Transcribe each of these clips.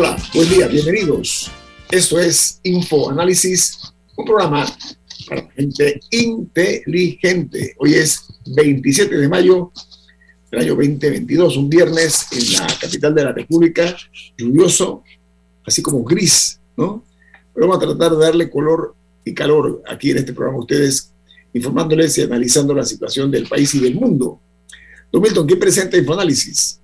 Hola, buen día, bienvenidos. Esto es Info Análisis, un programa para gente inteligente. Hoy es 27 de mayo del año 2022, un viernes en la capital de la República, lluvioso, así como gris, ¿no? Pero vamos a tratar de darle color y calor aquí en este programa a ustedes, informándoles y analizando la situación del país y del mundo. Don Milton, ¿qué presenta Infoanálisis?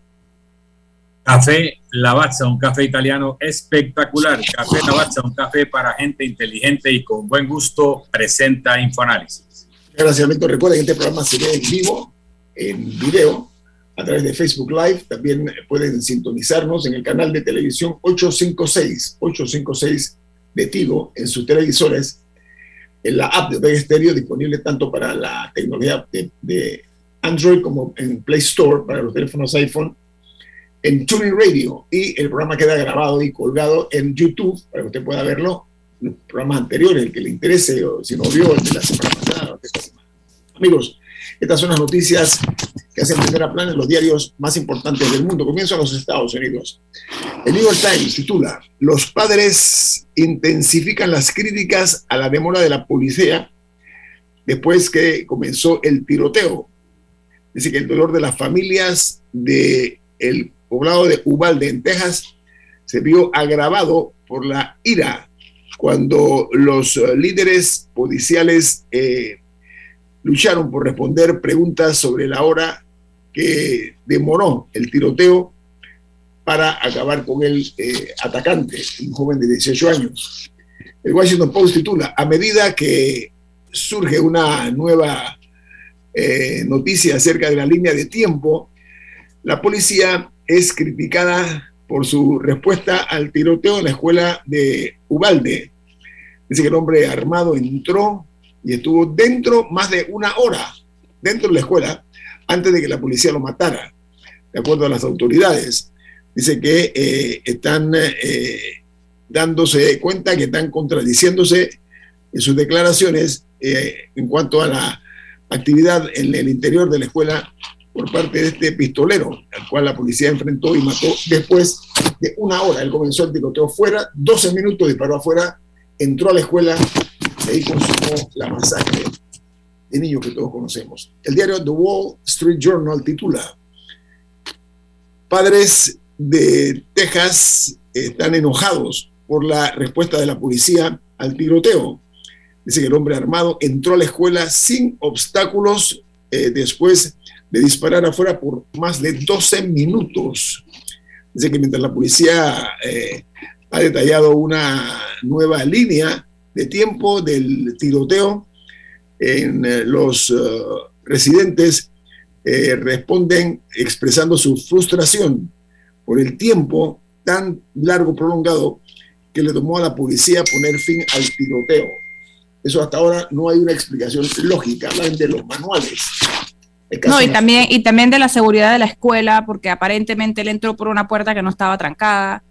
Café Lavazza, un café italiano espectacular. Café Lavazza, un café para gente inteligente y con buen gusto, presenta Infoanálisis. Gracias, Milton. Recuerden que este programa se ve en vivo, en video, a través de Facebook Live. También pueden sintonizarnos en el canal de televisión 856, 856 de Tigo en sus televisores, en la app de Omega Stereo, disponible tanto para la tecnología de, de Android como en Play Store para los teléfonos iPhone en Tuning Radio y el programa queda grabado y colgado en YouTube para que usted pueda verlo en los programas anteriores, el que le interese o si no vio el de la semana pasada. Amigos, estas son las noticias que hacen primera plana en los diarios más importantes del mundo. Comienzo a los Estados Unidos. El New York Times titula, los padres intensifican las críticas a la demora de la policía después que comenzó el tiroteo. Dice que el dolor de las familias de poblado de Uvalde, en Texas, se vio agravado por la ira cuando los eh, líderes policiales eh, lucharon por responder preguntas sobre la hora que demoró el tiroteo para acabar con el eh, atacante, un joven de 18 años. El Washington Post titula, a medida que surge una nueva noticia acerca de la línea de tiempo, la policía es criticada por su respuesta al tiroteo en la escuela de Ubalde. Dice que el hombre armado entró y estuvo dentro más de una hora, dentro de la escuela, antes de que la policía lo matara, de acuerdo a las autoridades. Dice que eh, están eh, dándose cuenta que están contradiciéndose en sus declaraciones eh, en cuanto a la actividad en el interior de la escuela por parte de este pistolero, al cual la policía enfrentó y mató después de una hora. Él comenzó el tiroteo fuera, 12 minutos disparó afuera, entró a la escuela y ahí consumó la masacre de niños que todos conocemos. El diario The Wall Street Journal titula, Padres de Texas están enojados por la respuesta de la policía al tiroteo. Dice que el hombre armado entró a la escuela sin obstáculos eh, después de disparar afuera por más de 12 minutos. Dice que mientras la policía eh, ha detallado una nueva línea de tiempo del tiroteo, en eh, los eh, residentes responden expresando su frustración por el tiempo tan largo, prolongado, que le tomó a la policía poner fin al tiroteo. Eso hasta ahora no hay una explicación lógica, hablan de los manuales no, y también, y también de la seguridad de la escuela, porque aparentemente él entró por una puerta que no estaba trancada.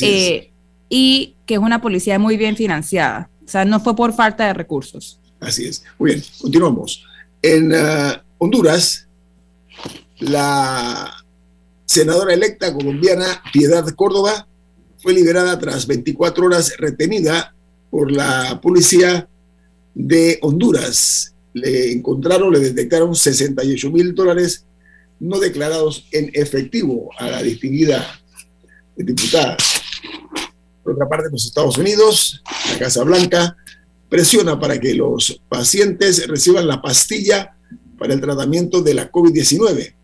Eh, y que es una policía muy bien financiada. O sea, no fue por falta de recursos. Así es. Muy bien, continuamos. En uh, Honduras, la senadora electa colombiana Piedad Córdoba fue liberada tras 24 horas retenida por la policía de Honduras le encontraron, le detectaron 68 mil dólares no declarados en efectivo a la distinguida diputada. Por otra parte, los Estados Unidos, la Casa Blanca, presiona para que los pacientes reciban la pastilla para el tratamiento de la COVID-19.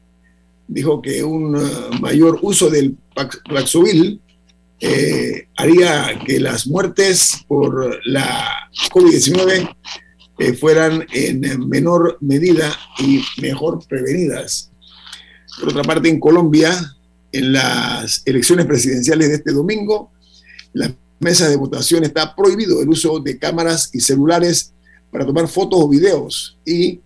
Dijo que un uh, mayor uso del Paxlovid eh, haría que las muertes por la COVID-19 eh, fueran en menor medida y mejor prevenidas. Por otra parte, en Colombia, en las elecciones presidenciales de este domingo, la mesa de votación está prohibido el uso de cámaras y celulares para tomar fotos o videos y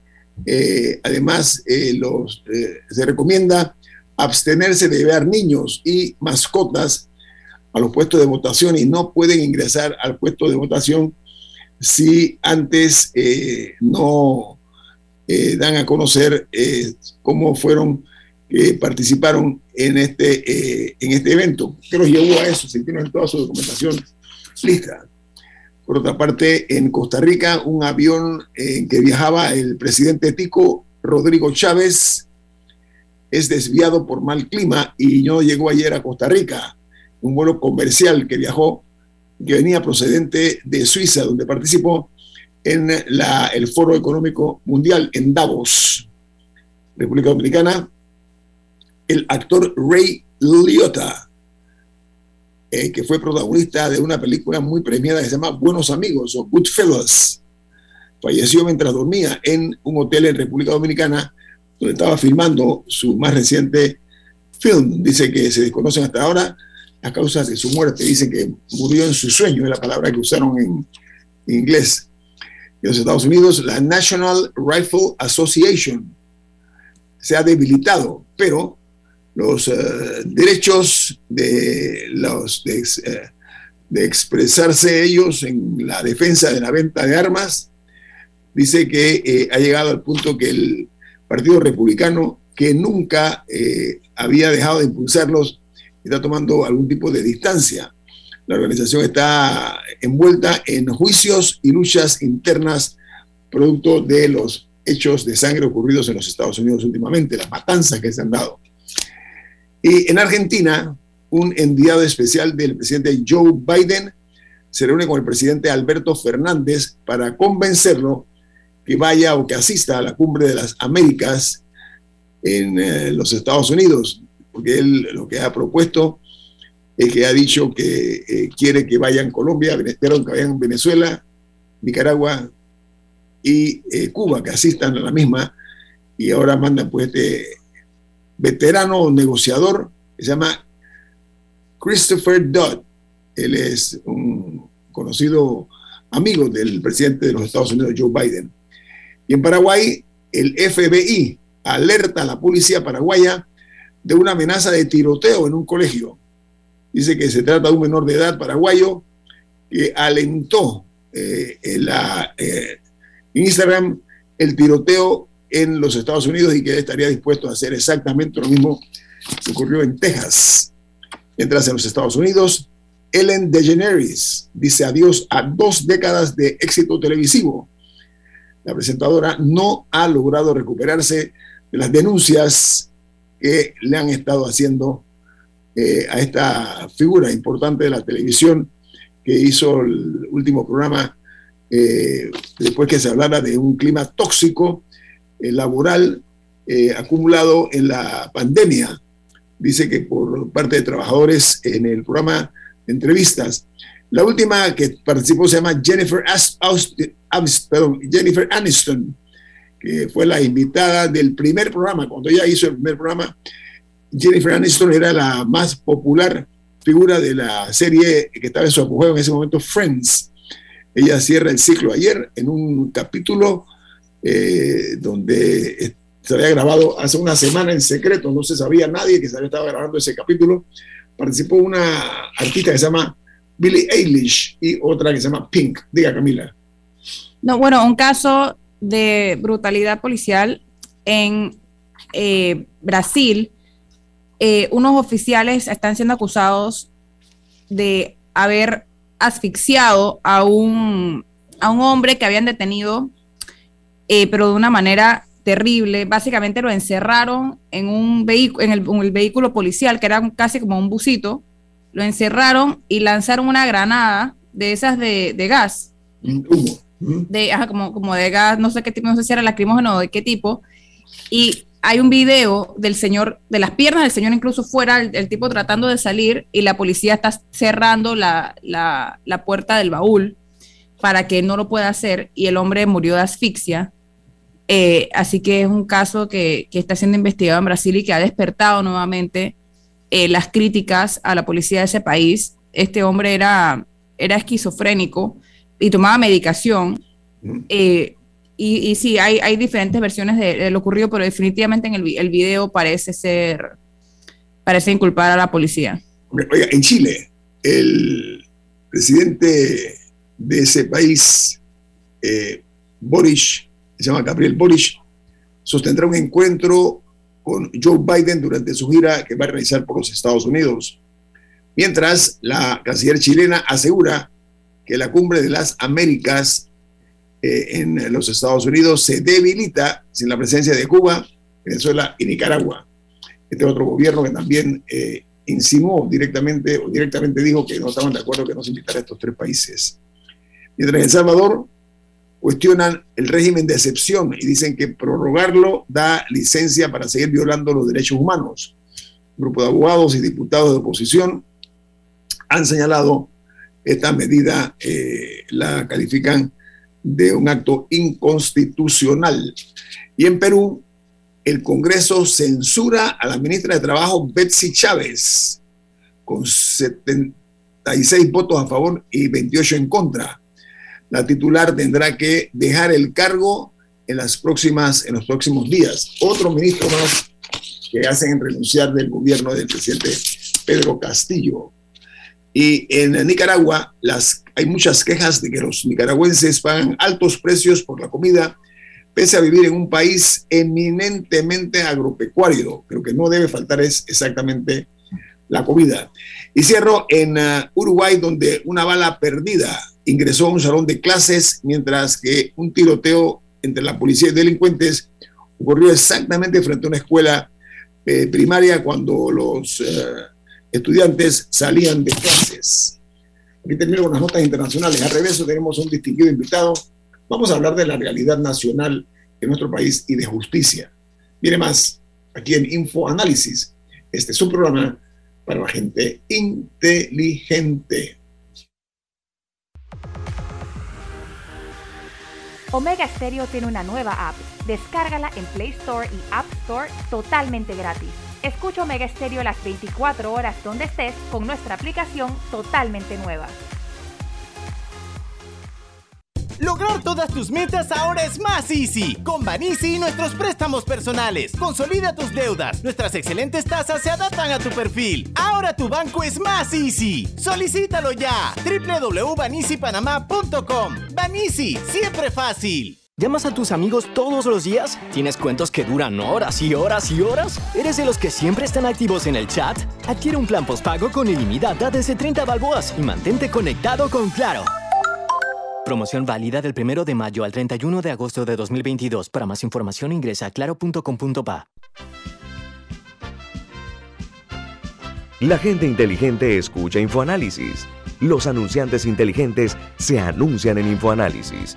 eh, además eh, los, se recomienda abstenerse de llevar niños y mascotas a los puestos de votación y no pueden ingresar al puesto de votación si antes eh, no eh, dan a conocer eh, cómo fueron que participaron en este, en este evento, que los llevó a eso, se tienen toda su documentación lista. Por otra parte, en Costa Rica, un avión en que viajaba el presidente Tico Rodrigo Chávez es desviado por mal clima y no llegó ayer a Costa Rica. Un vuelo comercial que viajó, que venía procedente de Suiza, donde participó en la, el Foro Económico Mundial en Davos, República Dominicana, el actor Ray Liotta, eh, que fue protagonista de una película muy premiada que se llama Buenos Amigos o Goodfellas. Falleció mientras dormía en un hotel en República Dominicana donde estaba filmando su más reciente film. Dice que se desconocen hasta ahora las causas de su muerte. Dicen que murió en su sueño, es la palabra que usaron en, en inglés. En los Estados Unidos, la National Rifle Association se ha debilitado, pero los eh, derechos de, los, eh, de, expresarse ellos en la defensa de la venta de armas, dice que eh, ha llegado al punto que el Partido Republicano, que nunca había dejado de impulsarlos, está tomando algún tipo de distancia. La organización está envuelta en juicios y luchas internas producto de los hechos de sangre ocurridos en los Estados Unidos últimamente, las matanzas que se han dado. Y en Argentina, un enviado especial del presidente Joe Biden se reúne con el presidente Alberto Fernández para convencerlo que vaya o que asista a la cumbre de las Américas en eh, los Estados Unidos, porque él lo que ha propuesto es que ha dicho que eh, quiere que vayan Colombia, que vayan Venezuela, Nicaragua y eh, Cuba, que asistan a la misma, y ahora mandan pues este veterano negociador, se llama Christopher Dodd. Él es un conocido amigo del presidente de los Estados Unidos, Joe Biden. Y en Paraguay, el FBI alerta a la policía paraguaya de una amenaza de tiroteo en un colegio. Dice que se trata de un menor de edad paraguayo que alentó eh, en, la, eh, Instagram el tiroteo en los Estados Unidos y que estaría dispuesto a hacer exactamente lo mismo que ocurrió en Texas. Mientras en los Estados Unidos, Ellen DeGeneres dice adiós a dos décadas de éxito televisivo. La presentadora no ha logrado recuperarse de las denuncias que le han estado haciendo eh, a esta figura importante de la televisión que hizo el último programa eh, después que se hablara de un clima tóxico eh, laboral acumulado en la pandemia. Dice que por parte de trabajadores en el programa de entrevistas. La última que participó se llama Jennifer, Jennifer Aniston, que fue la invitada del primer programa. Cuando ella hizo el primer programa, Jennifer Aniston era la más popular figura de la serie que estaba en su apogeo en ese momento, Friends. Ella cierra el ciclo ayer en un capítulo eh, donde se había grabado hace una semana en secreto, no se sabía nadie que se había estado grabando ese capítulo. Participó una artista que se llama Billie Eilish y otra que se llama Pink. Diga, Camila. No, bueno, un caso de brutalidad policial en eh, Brasil. Eh, unos oficiales están siendo acusados de haber asfixiado a un, a un hombre que habían detenido eh, pero de una manera terrible. Básicamente lo encerraron en un vehículo, en el, vehículo policial, que era casi como un busito, lo encerraron y lanzaron una granada de esas de, gas. De, como, como de gas, no sé qué tipo, no sé si era lacrimógeno o de qué tipo. Y hay un video del señor, de las piernas del señor incluso fuera, el, tipo tratando de salir y la policía está cerrando la, la, puerta del baúl para que no lo pueda hacer y el hombre murió de asfixia. Eh, así que es un caso que, está siendo investigado en Brasil y que ha despertado nuevamente eh, las críticas a la policía de ese país. Este hombre era, era esquizofrénico y tomaba medicación. Eh, y, sí, hay, hay diferentes versiones de, lo ocurrido, pero definitivamente en el, el, video parece ser, parece inculpar a la policía. Oiga, en Chile, el presidente de ese país, Boris se llama Gabriel Boric, sostendrá un encuentro con Joe Biden durante su gira que va a realizar por los Estados Unidos. Mientras, la canciller chilena asegura que la cumbre de las Américas eh, en los Estados Unidos se debilita sin la presencia de Cuba, Venezuela y Nicaragua. Este otro gobierno que también eh, insinuó directamente o directamente dijo que no estaban de acuerdo que no se invitara a estos tres países. Mientras en El Salvador cuestionan el régimen de excepción y dicen que prorrogarlo da licencia para seguir violando los derechos humanos. Un grupo de abogados y diputados de oposición han señalado esta medida, eh, la califican de un acto inconstitucional. Y en Perú, el Congreso censura a la ministra de Trabajo Betsy Chávez con 76 votos a favor y 28 en contra. La titular tendrá que dejar el cargo en, las próximas, en los próximos días. Otro ministro más que hacen renunciar del gobierno del presidente Pedro Castillo. Y en Nicaragua las, hay muchas quejas de que los nicaragüenses pagan altos precios por la comida pese a vivir en un país eminentemente agropecuario. Creo que no debe faltar es exactamente la comida. Y cierro en uh, Uruguay, donde una bala perdida ingresó a un salón de clases, mientras que un tiroteo entre la policía y delincuentes ocurrió exactamente frente a una escuela eh, primaria cuando los uh, estudiantes salían de clases. Aquí termino con las notas internacionales. Al revés, tenemos un distinguido invitado Vamos a hablar de la realidad nacional en nuestro país y de justicia. Viene más aquí en Info Análisis. Este es un programa para la gente inteligente. Omega Stereo tiene una nueva app. Descárgala en Play Store y App Store totalmente gratis. Escucha Omega Stereo las 24 horas donde estés con nuestra aplicación totalmente nueva. Lograr todas tus metas ahora es más easy. Con Banisi y nuestros préstamos personales. Consolida tus deudas. Nuestras excelentes tasas se adaptan a tu perfil. Ahora tu banco es más easy. Solicítalo ya. www.banisipanamá.com. Banisi, siempre fácil. ¿Llamas a tus amigos todos los días? ¿Tienes cuentos que duran horas y horas y horas? ¿Eres de los que siempre están activos en el chat? Adquiere un plan postpago con ilimitada desde 30 balboas y mantente conectado con Claro. Promoción válida del 1 de mayo al 31 de agosto de 2022. Para más información ingresa a claro.com.pa. La gente inteligente escucha InfoAnálisis. Los anunciantes inteligentes se anuncian en InfoAnálisis.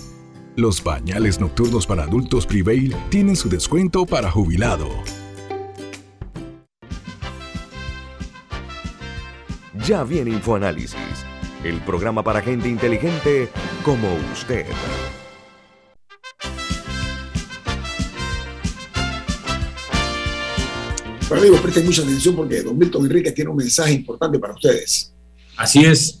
Los pañales nocturnos para adultos Prevail tienen su descuento para jubilado. Ya viene InfoAnálisis, el programa para gente inteligente como usted. Bueno, amigos, presten mucha atención porque Don Milton Enrique tiene un mensaje importante para ustedes. Así es.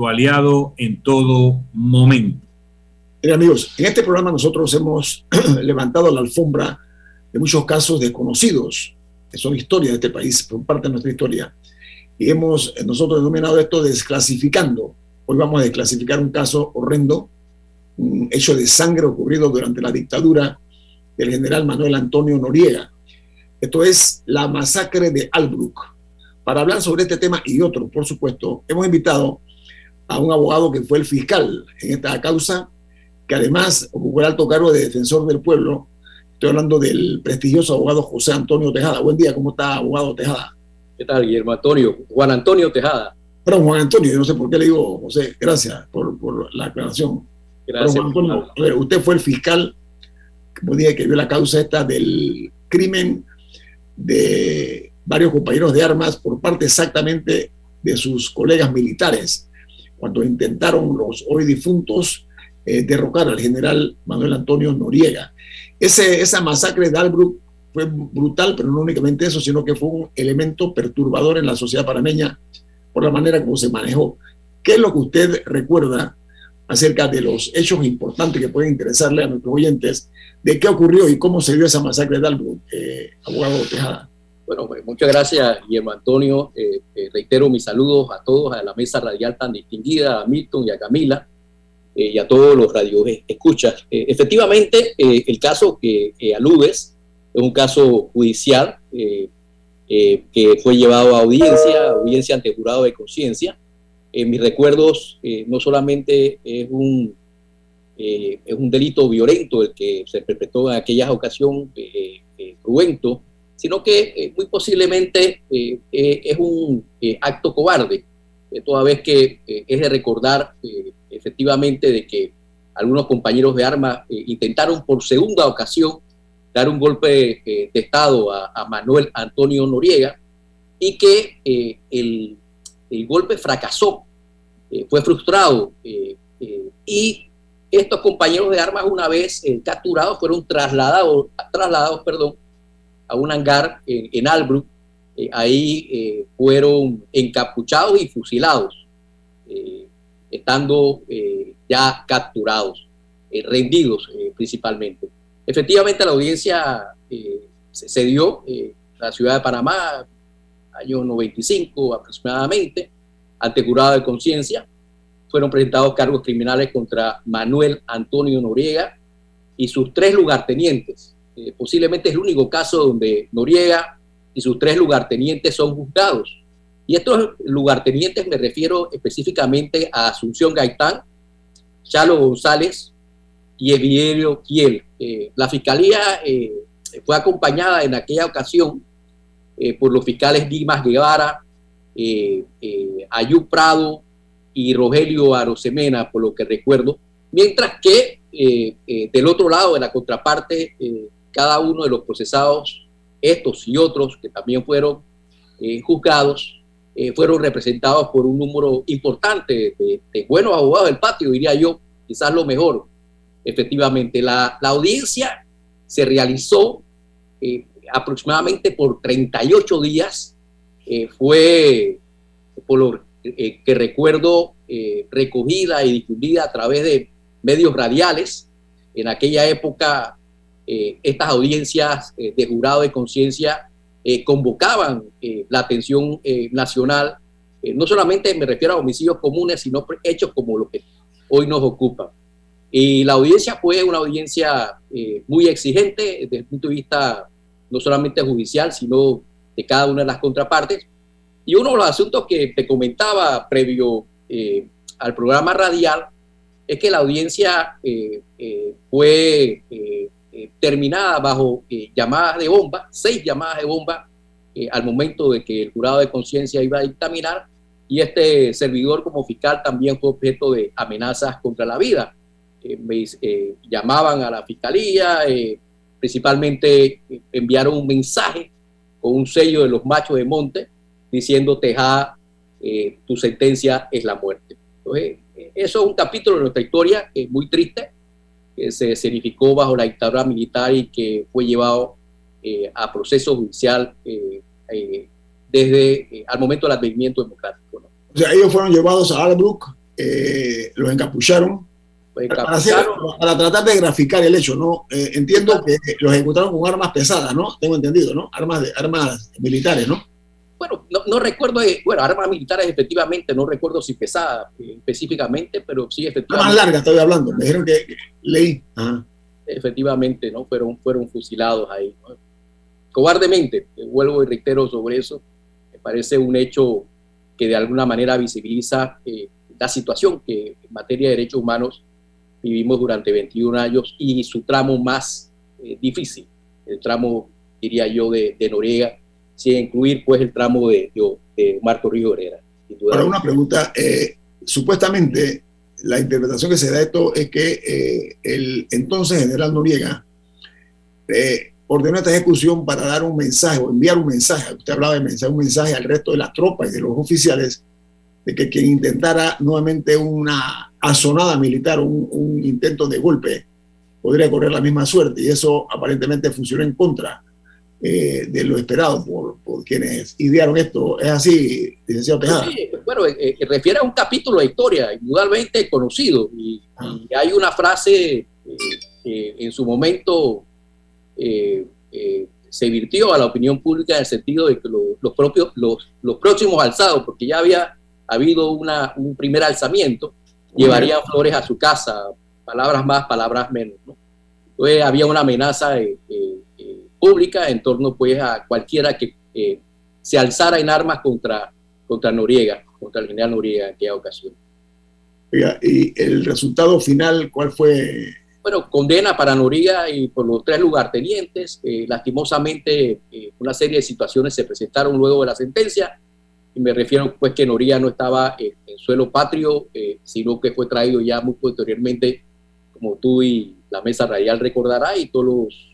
tu aliado en todo momento. Miren amigos, en este programa nosotros hemos levantado la alfombra de muchos casos desconocidos, que son historias de este país, son parte de nuestra historia. Y hemos nosotros denominado esto desclasificando. Hoy vamos a desclasificar un caso horrendo, un hecho de sangre ocurrido durante la dictadura del general Manuel Antonio Noriega. Esto es la masacre de Albrook. Para hablar sobre este tema y otros, por supuesto, hemos invitado a un abogado que fue el fiscal en esta causa, que además ocupó el alto cargo de defensor del pueblo. Estoy hablando del prestigioso abogado José Antonio Tejada. Buen día, ¿cómo está, abogado Tejada? ¿Qué tal, Guillermo Antonio? Juan Antonio Tejada. Perdón, Juan Antonio, yo no sé por qué le digo José, gracias por, por la aclaración. Gracias. Juan Antonio, usted fue el fiscal, como dije, que vio la causa esta del crimen de varios compañeros de armas por parte exactamente de sus colegas militares, cuando intentaron los hoy difuntos eh, derrocar al general Manuel Antonio Noriega. Ese, esa masacre de Albrook fue brutal, pero no únicamente eso, sino que fue un elemento perturbador en la sociedad panameña por la manera como se manejó. ¿Qué es lo que usted recuerda acerca de los hechos importantes que pueden interesarle a nuestros oyentes de qué ocurrió y cómo se dio esa masacre de Albrook, eh, abogado Tejada? Bueno, pues, muchas gracias, Guillermo Antonio. Eh, eh, reitero mis saludos a todos, a la mesa radial tan distinguida, a Milton y a Camila, y a todos los radios escuchas. efectivamente, el caso que aludes es un caso judicial eh, que fue llevado a audiencia, audiencia ante jurado de conciencia. En mis recuerdos, eh, no solamente es un, eh, es un delito violento el que se perpetró en aquella ocasión, cruento, sino que muy posiblemente es un acto cobarde, toda vez que es de recordar efectivamente de que algunos compañeros de armas intentaron por segunda ocasión dar un golpe eh, de Estado a, Manuel Antonio Noriega y que eh, el, golpe fracasó, eh, fue frustrado y estos compañeros de armas una vez capturados fueron trasladados, trasladados perdón, a un hangar en, en Albrook. ahí fueron encapuchados y fusilados, estando ya capturados, rendidos principalmente. Efectivamente, la audiencia eh, se, dio en la ciudad de Panamá, año 95 aproximadamente, ante jurado de conciencia. Fueron presentados cargos criminales contra Manuel Antonio Noriega y sus tres lugartenientes. Eh, posiblemente es el único caso donde Noriega y sus tres lugartenientes son juzgados. Y estos lugartenientes me refiero específicamente a Asunción Gaitán, Chalo González y Eviderio Kiel. Eh, la fiscalía eh, fue acompañada en aquella ocasión por los fiscales Dimas Guevara, Ayú Prado y Rogelio Arosemena, por lo que recuerdo, mientras que del otro lado de la contraparte, cada uno de los procesados, estos y otros que también fueron juzgados, fueron representados por un número importante de, de buenos abogados del patio, diría yo, quizás lo mejor, Efectivamente, la, audiencia se realizó eh, aproximadamente por 38 días. Eh, fue, por lo eh, que recuerdo, recogida y difundida a través de medios radiales. En aquella época, estas audiencias de jurado de conciencia convocaban la atención nacional. no solamente me refiero a homicidios comunes, sino hechos como los que hoy nos ocupan. Y la audiencia fue una audiencia eh, muy exigente desde el punto de vista no solamente judicial, sino de cada una de las contrapartes. Y uno de los asuntos que te comentaba previo eh, al programa radial es que la audiencia eh, fue terminada bajo llamadas de bomba, seis llamadas de bomba al momento de que el jurado de conciencia iba a dictaminar y este servidor como fiscal también fue objeto de amenazas contra la vida me eh, llamaban a la fiscalía, eh, principalmente eh, enviaron un mensaje con un sello de los machos de monte diciendo, Tejada, tu sentencia es la muerte. Entonces, eso es un capítulo de nuestra historia que es muy triste, que se escenificó bajo la dictadura militar y que fue llevado a proceso judicial desde al momento del advenimiento democrático. O sea, ellos fueron llevados a Albrook, los encapucharon, para, tratar de graficar el hecho, ¿no? Eh, entiendo que los ejecutaron con armas pesadas, ¿no? Tengo entendido, ¿no? Armas, de, armas militares, ¿no? Bueno, no, recuerdo, bueno, armas militares efectivamente, no recuerdo si pesada específicamente, pero sí efectivamente. Más larga estoy hablando, me dijeron que leí. Efectivamente, ¿no? Fueron, fueron fusilados ahí. Cobardemente, vuelvo y reitero sobre eso, me parece un hecho que de alguna manera visibiliza eh, la situación que en materia de derechos humanos vivimos durante 21 años y su tramo más eh, difícil, el tramo, diría yo, de, de Noriega, sin incluir pues el tramo de, de, Marco Río Herrera. Ahora una pregunta, eh, supuestamente la interpretación que se da de esto es que el entonces general Noriega ordenó esta ejecución para dar un mensaje o enviar un mensaje, usted hablaba de mensaje, un mensaje al resto de las tropas y de los oficiales de que quien intentara nuevamente una azonada militar, un, un intento de golpe, podría correr la misma suerte y eso aparentemente funcionó en contra eh, de lo esperado por, por, quienes idearon esto. ¿Es así, licenciado Tejada? Sí, bueno, eh, eh, refiere a un capítulo de historia indudablemente conocido y, ah. y hay una frase en su momento eh, eh, se virtió a la opinión pública en el sentido de que los, propios, los, los, próximos alzados, porque ya había habido una, un primer alzamiento, llevarían flores a su casa, palabras más, palabras menos. Entonces había una amenaza eh, pública en torno pues a cualquiera que se alzara en armas contra, contra Noriega, contra el general Noriega en aquella ocasión. y el resultado final, ¿cuál fue, bueno, condena para Noriega y por los tres lugartenientes. Eh, lastimosamente, eh, una serie de situaciones se presentaron luego de la sentencia. Y me refiero pues que Noriega no estaba en suelo patrio, eh, sino que fue traído ya muy posteriormente, como tú y la mesa radial recordará, y todos los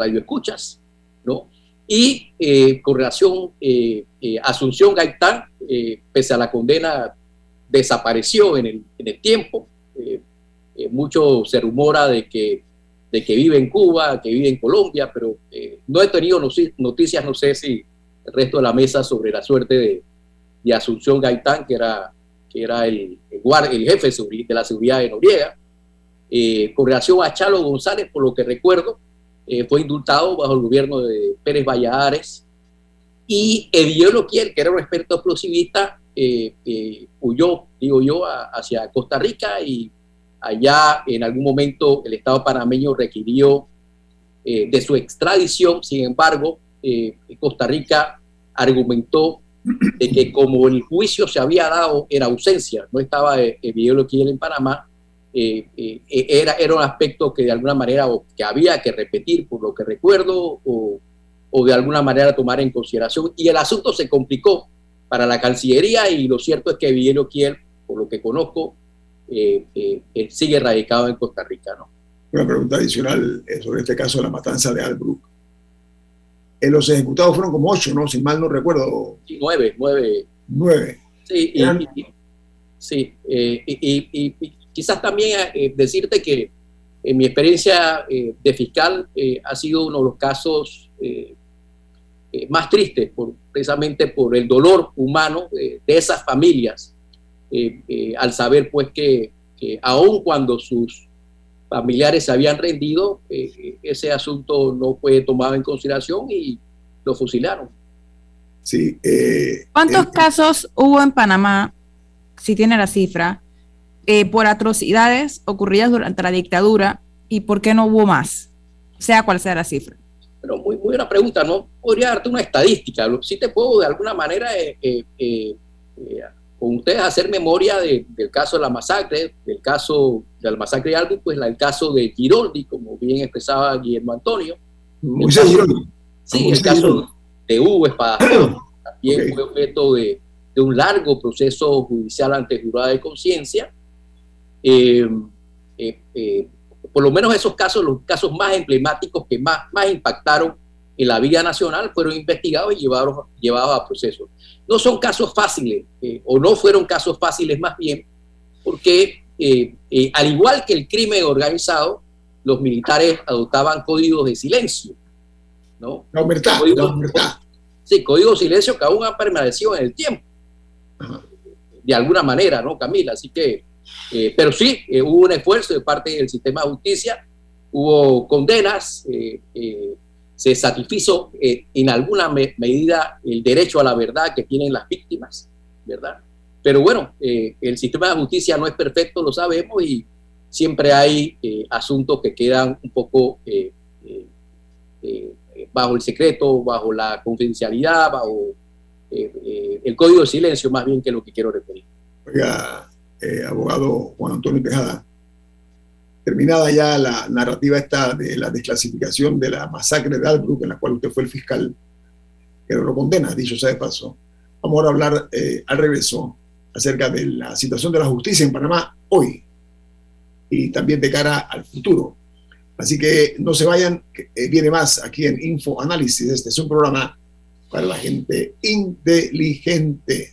radioescuchas, ¿no? Y con relación a Asunción Gaitán, pese a la condena, desapareció en el, tiempo eh, mucho se rumora de que, de que vive en Cuba, que vive en Colombia, pero eh, no he tenido noticias, no sé si el resto de la mesa sobre la suerte de, Asunción Gaitán, que era, que era el, el, jefe de la seguridad de Noriega. Eh, con relación a Chalo González, por lo que recuerdo, fue indultado bajo el gobierno de Pérez Valladares. Y Edielo Kiel, que era un experto explosivista, huyó, digo yo, hacia Costa Rica y Allá en algún momento el Estado panameño requirió eh, de su extradición, sin embargo, eh, Costa Rica argumentó de que como el juicio se había dado en ausencia, no estaba el eh, video que en Panamá, era, era un aspecto que de alguna manera o que había que repetir, por lo que recuerdo, o, o de alguna manera tomar en consideración. Y el asunto se complicó para la Cancillería y lo cierto es que Villelo Kiel, por lo que conozco, eh, eh, sigue radicado en Costa Rica. ¿no? Una pregunta adicional eh, sobre este caso de la matanza de Albrook. los ejecutados fueron como ocho, ¿no? Si mal no recuerdo. Sí, nueve, nueve. Nueve. Sí, y, sí, y, quizás también decirte que en mi experiencia de fiscal ha sido uno de los casos más tristes, por, precisamente por el dolor humano de esas familias. Eh, eh, al saber pues que, que, aun cuando sus familiares se habían rendido, eh, ese asunto no fue tomado en consideración y lo fusilaron. Sí, ¿Cuántos casos hubo en Panamá, si tiene la cifra, por atrocidades ocurridas durante la dictadura y por qué no hubo más? Sea cual sea la cifra. Pero muy, muy buena pregunta, no podría darte una estadística, sí te puedo de alguna manera con ustedes hacer memoria del caso de la masacre, del caso de la masacre de Albu, pues el caso de Giroldi, como bien expresaba Guillermo Antonio. Sí, el caso de Hugo Espadazón también fue objeto de, un largo proceso judicial ante jurada de conciencia. Eh, eh, eh, por lo menos esos casos, los casos más emblemáticos que más, más impactaron en la vida nacional, fueron investigados y llevados, llevados a proceso no son casos fáciles, o no fueron casos fáciles más bien, porque al igual que el crimen organizado, los militares adoptaban códigos de silencio. ¿no? La Sí, códigos de silencio que aún han permanecido en el tiempo. De alguna manera, ¿no, Camila? Así que, pero sí, hubo un esfuerzo de parte del sistema de justicia, hubo condenas, se satisfizo eh, en alguna medida el derecho a la verdad que tienen las víctimas, ¿verdad? Pero bueno, eh, el sistema de justicia no es perfecto, lo sabemos, y siempre hay eh, asuntos que quedan un poco bajo el secreto, bajo la confidencialidad, bajo el código de silencio, más bien que lo que quiero referir. Abogado Juan Antonio Tejada, terminada ya la narrativa esta de la desclasificación de la masacre de Albrook, en la cual usted fue el fiscal, que lo condena, dicho sea de paso, vamos ahora a hablar eh, al regreso acerca de la situación de la justicia en Panamá hoy y también de cara al futuro. Así que no se vayan, eh, viene más aquí en Info Análisis. Este es un programa para la gente inteligente.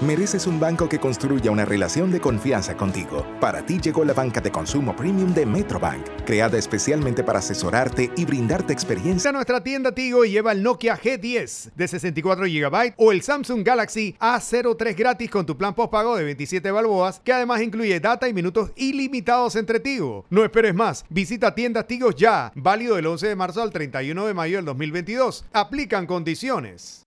Mereces un banco que construya una relación de confianza contigo. Para ti llegó la banca de consumo premium de Metrobank, creada especialmente para asesorarte y brindarte experiencia. A nuestra tienda Tigo y lleva el Nokia G10 de 64 GB o el Samsung Galaxy A03 gratis con tu plan postpago de 27 balboas, que además incluye data y minutos ilimitados entre Tigo. No esperes más, visita tiendas Tigo ya, válido del 11 de marzo al 31 de mayo del 2022. Aplican condiciones.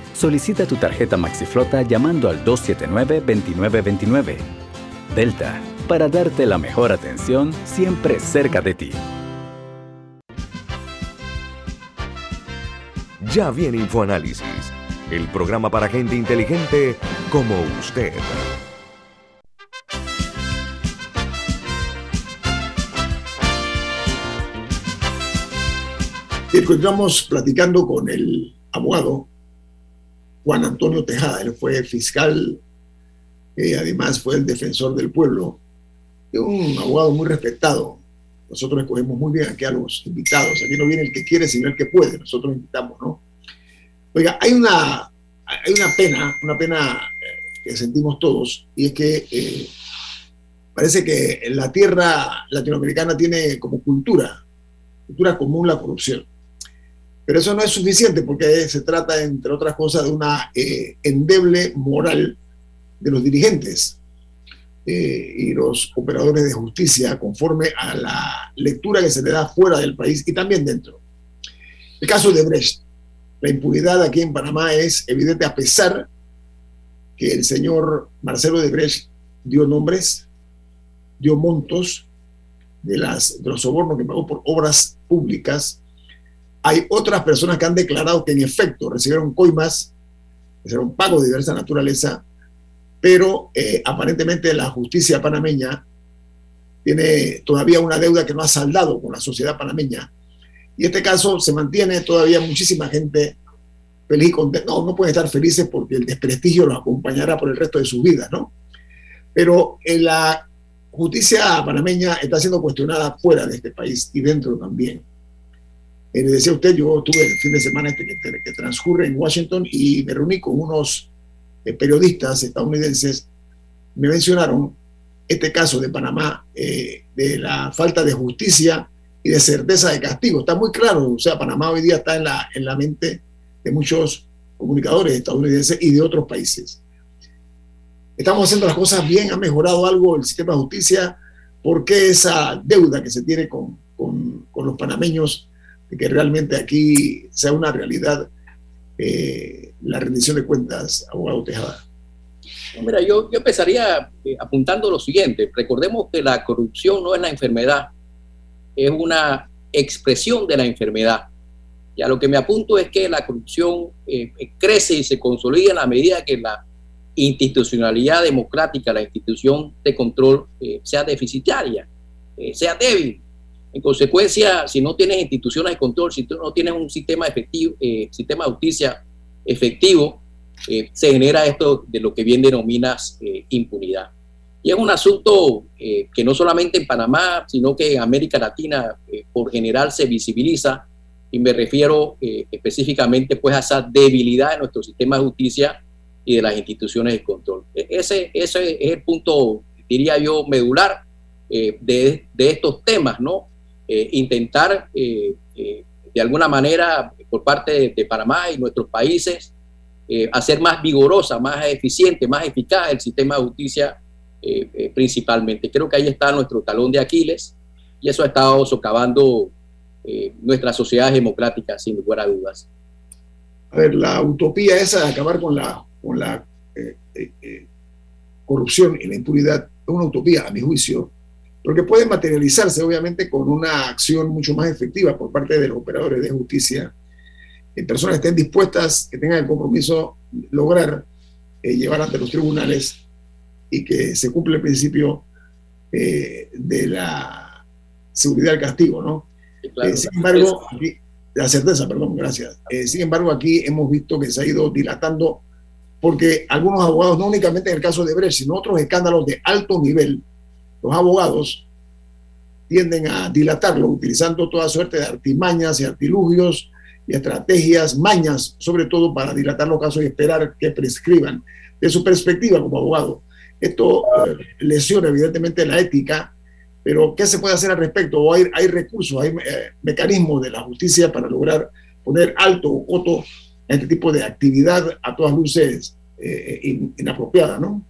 Solicita tu tarjeta MaxiFlota llamando al 279-2929. Delta, para darte la mejor atención siempre cerca de ti. Ya viene InfoAnálisis, el programa para gente inteligente como usted. Encontramos platicando con el abogado Juan Antonio Tejada. Él fue fiscal, y además fue el defensor del pueblo, un abogado muy respetado. Nosotros escogemos muy bien aquí a los invitados. Aquí no viene el que quiere, sino el que puede. Nosotros invitamos, ¿no? Oiga, hay una, hay una pena, una pena eh, que sentimos todos, y es que eh, parece que la tierra latinoamericana tiene como cultura, cultura común la corrupción. Pero eso no es suficiente porque se trata, entre otras cosas, de una eh, endeble moral de los dirigentes eh, y los operadores de justicia conforme a la lectura que se le da fuera del país y también dentro. El caso de Brecht. La impunidad aquí en Panamá es evidente a pesar que el señor Marcelo de Brecht dio nombres, dio montos de, las, de los sobornos que pagó por obras públicas hay otras personas que han declarado que en efecto recibieron coimas, recibieron pagos de diversa naturaleza, pero eh, aparentemente la justicia panameña tiene todavía una deuda que no ha saldado con la sociedad panameña. Y este caso se mantiene todavía muchísima gente feliz y contenta. No, no pueden estar felices porque el desprestigio los acompañará por el resto de sus vidas, ¿no? Pero en la justicia panameña está siendo cuestionada fuera de este país y dentro también. Eh, le decía usted, yo tuve el fin de semana este que, transcurre en Washington y me reuní con unos eh, periodistas estadounidenses. Me mencionaron este caso de Panamá, eh, de la falta de justicia y de certeza de castigo. Está muy claro, o sea, Panamá hoy día está en la, en la mente de muchos comunicadores estadounidenses y de otros países. Estamos haciendo las cosas bien, ha mejorado algo el sistema de justicia. ¿Por qué esa deuda que se tiene con, con, con los panameños que realmente aquí sea una realidad eh, la rendición de cuentas, abogado Tejada? Mira, yo, yo empezaría eh, apuntando lo siguiente. Recordemos que la corrupción no es la enfermedad, es una expresión de la enfermedad. Ya lo que me apunto es que la corrupción eh, crece y se consolida en la medida que la institucionalidad democrática, la institución de control, eh, sea deficitaria, sea débil. En consecuencia, si no tienes instituciones de control, si tú no tienes un sistema efectivo, sistema de justicia efectivo, eh, se genera esto de lo que bien denominas eh, impunidad. Y es un asunto eh, que no solamente en Panamá, sino que en América Latina por general se visibiliza y me refiero específicamente pues a esa debilidad de nuestro sistema de justicia y de las instituciones de control. E-, ese, ese es el punto, diría yo, medular de, de, estos temas, ¿no? Intentar de alguna manera por parte de, Panamá y nuestros países eh, hacer más vigorosa, más eficiente, más eficaz el sistema de justicia eh, eh, principalmente. Creo que ahí está nuestro talón de Aquiles y eso ha estado socavando nuestra sociedad democrática, sin lugar a dudas. A ver, la utopía esa de acabar con la, con la corrupción y la impunidad es una utopía, a mi juicio, porque puede materializarse obviamente con una acción mucho más efectiva por parte de los operadores de justicia eh, personas que estén dispuestas, que tengan el compromiso de lograr eh, llevar ante los tribunales y que se cumple el principio eh, de la seguridad del castigo, ¿no? sin embargo, aquí, la certeza, perdón, gracias. sin embargo, aquí hemos visto que se ha ido dilatando porque algunos abogados, no únicamente en el caso de Brecht, sino otros escándalos de alto nivel, los abogados tienden a dilatarlo utilizando toda suerte de artimañas y artilugios y estrategias, mañas, sobre todo para dilatar los casos y esperar que prescriban. De su perspectiva como abogado, esto eh, lesiona evidentemente la ética, pero ¿qué se puede hacer al respecto? ¿O hay, hay recursos, hay eh, mecanismos de la justicia para lograr poner alto o coto a este tipo de actividad a todas luces eh, inapropiada, ¿no?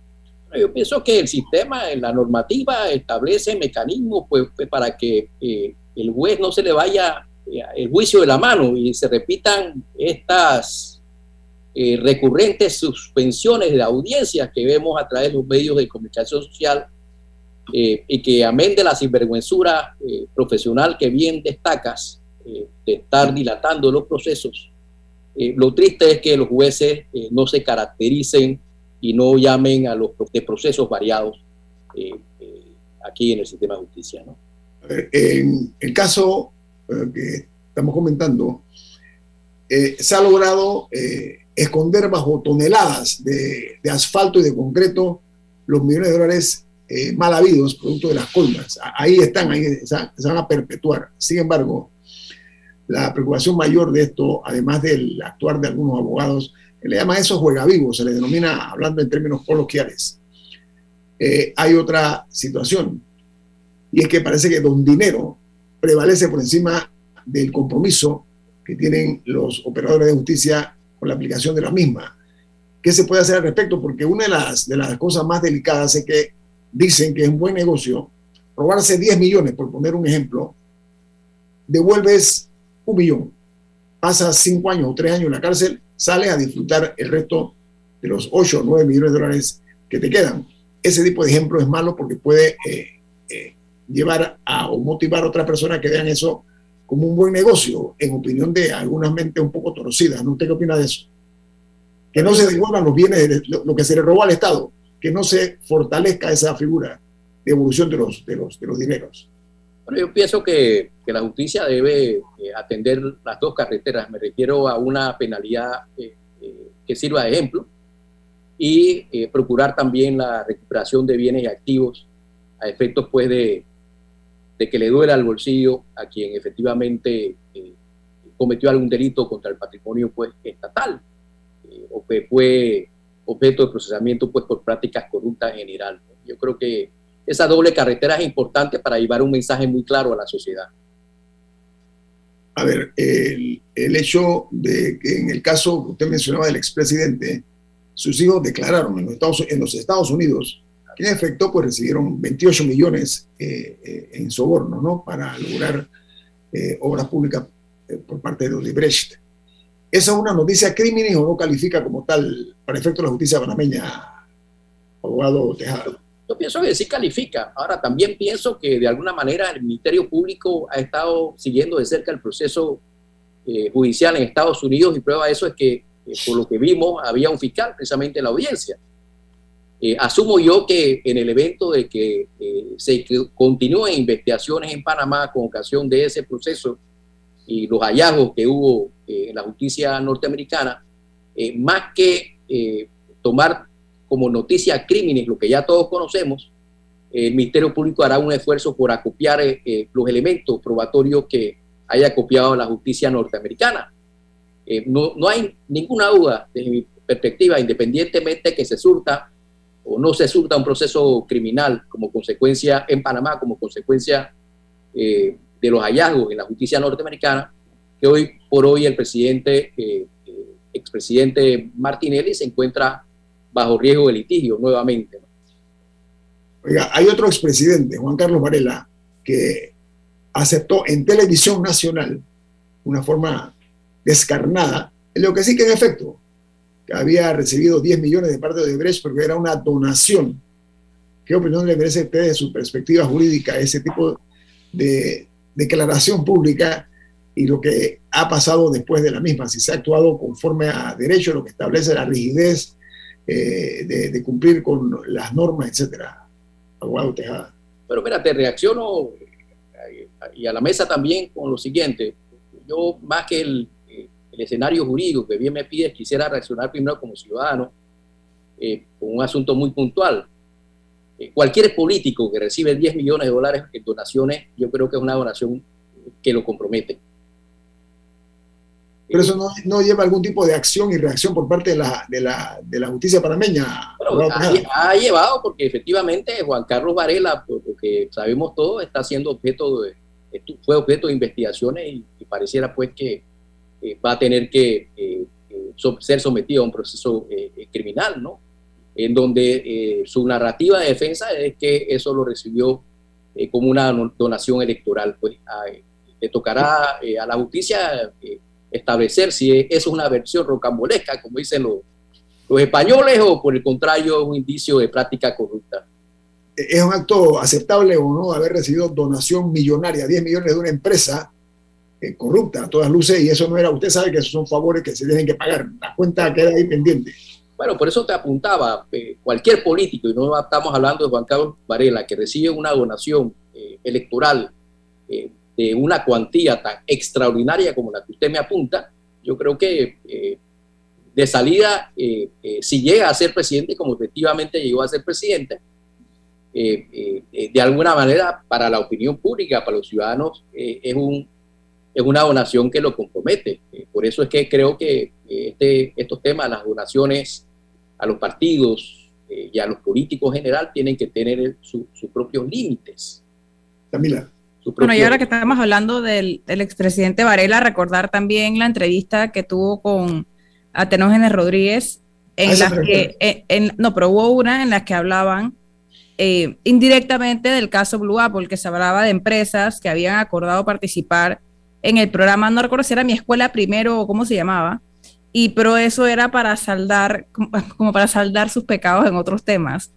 Yo pienso que el sistema, la normativa establece mecanismos pues, para que el juez no se le vaya el juicio de la mano y se repitan estas eh, recurrentes suspensiones de audiencias que vemos a través de los medios de comunicación social eh, y que amén de la sinvergüenzura eh, profesional que bien destacas de estar dilatando los procesos, lo triste es que los jueces no se caractericen y no llamen a los de procesos variados aquí en el sistema de justicia. En el caso que estamos comentando, eh, se ha logrado eh, esconder bajo toneladas de, asfalto y de concreto los millones de dólares eh, mal habidos producto de las coimas. Ahí están, ahí se, van a perpetuar. Sin embargo, la preocupación mayor de esto, además del actuar de algunos abogados, le llaman eso juega vivo, se le denomina, hablando en términos coloquiales. hay otra situación, y es que parece que don dinero prevalece por encima del compromiso que tienen los operadores de justicia con la aplicación de la misma. ¿Qué se puede hacer al respecto? Porque una de las, de las cosas más delicadas es que dicen que es un buen negocio robarse 10 millones, por poner un ejemplo, devuelves un millón, pasas 5 años o 3 años en la cárcel, sales a disfrutar el resto de los 8 o 9 millones de dólares que te quedan. Ese tipo de ejemplo es malo porque puede eh, eh, llevar a o motivar a otras personas que vean eso como un buen negocio, en opinión de algunas mentes un poco torcidas. ¿no? ¿Usted qué opina de eso? Que no se devuelvan los bienes, de, lo, que se le robó al Estado, que no se fortalezca esa figura de evolución de los, de los, de los dineros. Bueno, yo pienso que, que la justicia debe eh, atender las dos carreteras. Me refiero a una penalidad eh, eh, que sirva de ejemplo y procurar también la recuperación de bienes y activos a efectos pues de, de que le duela al bolsillo a quien efectivamente eh, cometió algún delito contra el patrimonio pues, estatal eh, o que fue objeto de procesamiento pues, por prácticas corruptas en general. Yo creo que esa doble carretera es importante para llevar un mensaje muy claro a la sociedad. A ver, el, hecho de que en el caso que usted mencionaba del expresidente, sus hijos declararon en los Estados, Unidos en efecto, pues recibieron 28 millones eh, eh, en soborno, ¿no? Para lograr eh, obras públicas por parte de Odebrecht. ¿Esa es una noticia criminal o no califica como tal para efecto la justicia panameña, abogado Tejada? Yo pienso que sí califica. Ahora, también pienso que de alguna manera el Ministerio Público ha estado siguiendo de cerca el proceso eh, judicial en Estados Unidos y prueba de eso es que, eh, por lo que vimos, había un fiscal precisamente en la audiencia. Eh, asumo yo que en el evento de que se continúen investigaciones en Panamá con ocasión de ese proceso y los hallazgos que hubo en la justicia norteamericana, más que tomar como noticia crímenes, lo que ya todos conocemos, el Ministerio Público hará un esfuerzo por acopiar eh, eh, los elementos probatorios que haya copiado la justicia norteamericana. Eh, no, no, hay ninguna duda, desde mi perspectiva, independientemente que se surta o no se surta un proceso criminal como consecuencia en Panamá, como consecuencia de los hallazgos en la justicia norteamericana, que hoy por hoy el presidente, expresidente Martinelli se encuentra bajo riesgo de litigio nuevamente. Oiga, hay otro expresidente, Juan Carlos Varela, que aceptó en televisión nacional una forma descarnada, en lo que sí que en efecto, había recibido 10 millones de parte de Brecht porque era una donación. ¿Qué opinión le merece usted de su perspectiva jurídica ese tipo de declaración pública y lo que ha pasado después de la misma? Si se ha actuado conforme a derecho, lo que establece la rigidez eh, de, cumplir con las normas, etcétera. Abogado Tejada. Pero te reacciono eh, y a la mesa también con lo siguiente. Yo, más que el, el escenario jurídico que bien me pides, quisiera reaccionar primero como ciudadano eh, con un asunto muy puntual. cualquier político que recibe 10 millones de dólares en donaciones, yo creo que es una donación que lo compromete pero eso no, lleva algún tipo de acción y reacción por parte de la, de la, de la justicia panameña. ha, llevado porque efectivamente Juan Carlos Varela, por lo que sabemos todos, está siendo objeto de, fue objeto de investigaciones y, pareciera pues que eh, va a tener que eh, eh, ser sometido a un proceso criminal, ¿no? En donde su narrativa de defensa es que eso lo recibió como una donación electoral. Pues le tocará a la justicia establecer si eso es una versión rocambolesca, como dicen los, los españoles, o por el contrario, un indicio de práctica corrupta. ¿Es un acto aceptable o no haber recibido donación millonaria, 10 millones de una empresa eh, corrupta a todas luces? Y eso no era, usted sabe que esos son favores que se tienen que pagar, la cuenta queda ahí pendiente. Bueno, por eso te apuntaba, eh, cualquier político, y no estamos hablando de Juan Carlos Varela, que recibe una donación eh, electoral de una cuantía tan extraordinaria como la que usted me apunta, yo creo que eh, de salida, eh, eh, si llega a ser presidente, como efectivamente llegó a ser presidente, de alguna manera para la opinión pública, para los ciudadanos, es, un, es una donación que lo compromete. por eso es que creo que este, estos temas, las donaciones a los partidos y a los políticos en general, tienen que tener sus propios límites. Camila. Bueno, y ahora que estamos hablando del, expresidente Varela, recordar también la entrevista que tuvo con Atenógenes Rodríguez, en la que, eh, no, pero hubo una en la que hablaban eh, indirectamente del caso Blue Apple, que se hablaba de empresas que habían acordado participar en el programa, no recuerdo si era mi escuela primero o cómo se llamaba, y pero eso era para saldar, como para saldar sus pecados en otros temas.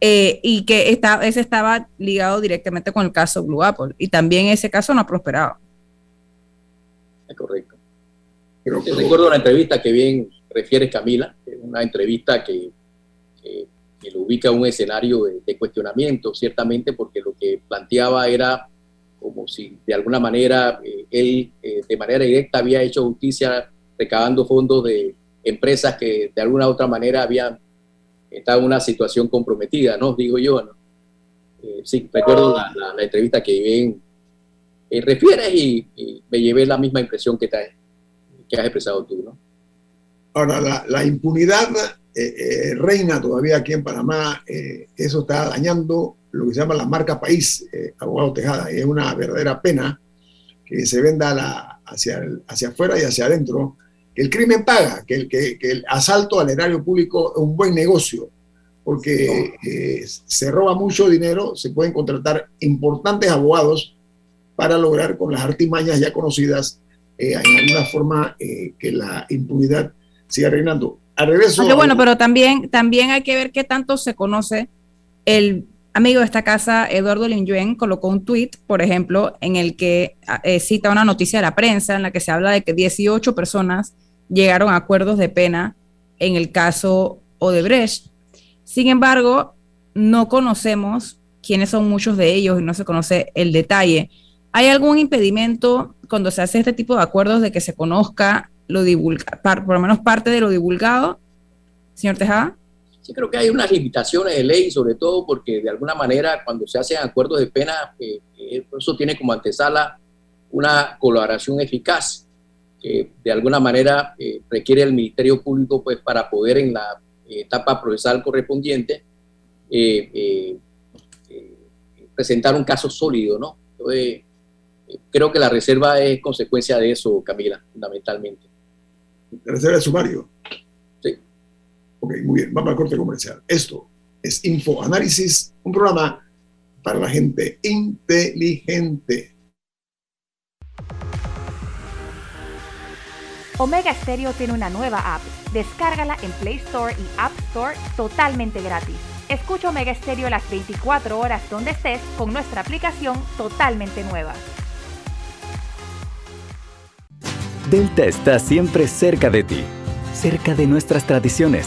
Eh, y que ese estaba ligado directamente con el caso Blue Apple. Y también ese caso no ha prosperado. Es correcto. recuerdo una entrevista que bien refiere Camila, una entrevista que, que, lo ubica un escenario de, cuestionamiento, ciertamente, porque lo que planteaba era como si de alguna manera eh, él eh, de manera directa había hecho justicia recabando fondos de empresas que de alguna u otra manera habían está en una situación comprometida, ¿no? Digo yo, ¿no? Eh, sí, recuerdo la, entrevista que bien eh, refieres y, me llevé la misma impresión que, te, que has expresado tú, ¿no? Ahora, la, impunidad eh, reina todavía aquí en Panamá, eso está dañando lo que se llama la marca país, abogado Tejada, y es una verdadera pena que se venda la, hacia, hacia afuera y hacia adentro que el crimen paga, que el, que, el asalto al erario público es un buen negocio, porque eh, se roba mucho dinero, se pueden contratar importantes abogados para lograr con las artimañas ya conocidas en alguna forma que la impunidad siga reinando. Al regreso. bueno, pero también, también hay que ver qué tanto se conoce el amigo de esta casa, Eduardo Linyuen, colocó un tweet, por ejemplo, en el que eh, cita una noticia de la prensa en la que se habla de que 18 personas llegaron a acuerdos de pena en el caso Odebrecht. Sin embargo, no conocemos quiénes son muchos de ellos y no se conoce el detalle. ¿Hay algún impedimento cuando se hace este tipo de acuerdos de que se conozca lo divulga, por lo menos parte de lo divulgado, señor Tejada? Sí, creo que hay unas limitaciones de ley, sobre todo porque de alguna manera cuando se hacen acuerdos de pena, eh, eh, eso tiene como antesala una colaboración eficaz que de alguna manera eh, requiere el Ministerio Público pues para poder en la etapa procesal correspondiente presentar un caso sólido, ¿no? Entonces, creo que la reserva es consecuencia de eso, Camila, fundamentalmente. ¿La reserva de sumario? Ok, muy bien, vamos al corte comercial. Esto es Info Análisis, un programa para la gente inteligente. Omega Stereo tiene una nueva app. Descárgala en Play Store y App Store totalmente gratis. Escucha Omega Stereo las 24 horas donde estés con nuestra aplicación totalmente nueva. Delta está siempre cerca de ti, cerca de nuestras tradiciones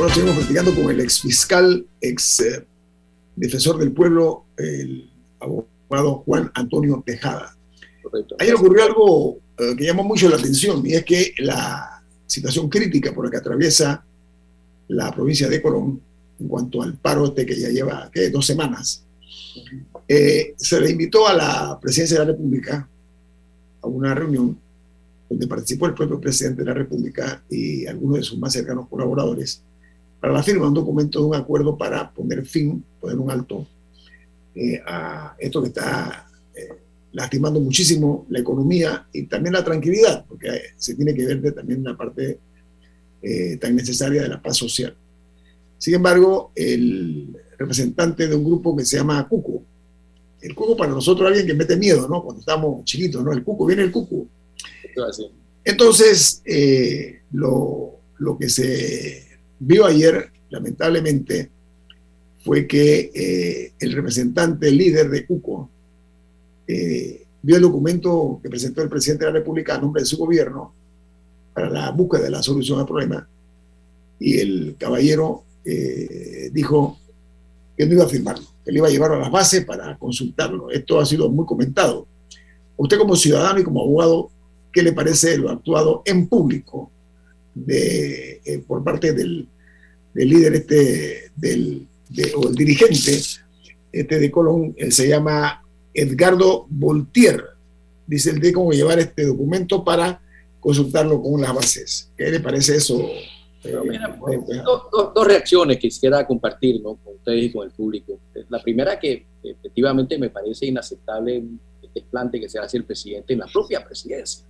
Bueno, seguimos platicando con el ex fiscal, ex eh, defensor del pueblo, el abogado Juan Antonio Tejada. Ayer ocurrió algo eh, que llamó mucho la atención y es que la situación crítica por la que atraviesa la provincia de Colón en cuanto al paro este que ya lleva dos semanas, eh, se le invitó a la presidencia de la República a una reunión donde participó el propio presidente de la República y algunos de sus más cercanos colaboradores para la firma de un documento de un acuerdo para poner fin, poner un alto eh, a esto que está eh, lastimando muchísimo la economía y también la tranquilidad, porque eh, se tiene que ver también la parte tan necesaria de la paz social. Sin embargo, el representante de un grupo que se llama Cuco, el Cuco para nosotros es alguien que mete miedo, ¿no? Cuando estamos chiquitos, ¿no? El Cuco, viene el Cuco. Entonces, lo, lo que se vio ayer, lamentablemente, fue que eh, el representante, el líder de Cuco, eh, vio el documento que presentó el presidente de la República a nombre de su gobierno para la búsqueda de la solución al problema y el caballero eh, dijo que no iba a firmarlo, que le iba a llevar a las bases para consultarlo. Esto ha sido muy comentado. Usted como ciudadano y como abogado, ¿qué le parece lo actuado en público de, eh, por parte del, líder este, del, o el dirigente este de Colón, él se llama Edgardo Voltier. Dice el de cómo llevar este documento para consultarlo con las bases. ¿Qué le parece eso? Eh, dos, reacciones que quisiera compartir con ustedes y con el público. La primera que efectivamente me parece inaceptable este desplante que se hace el presidente en la propia presidencia.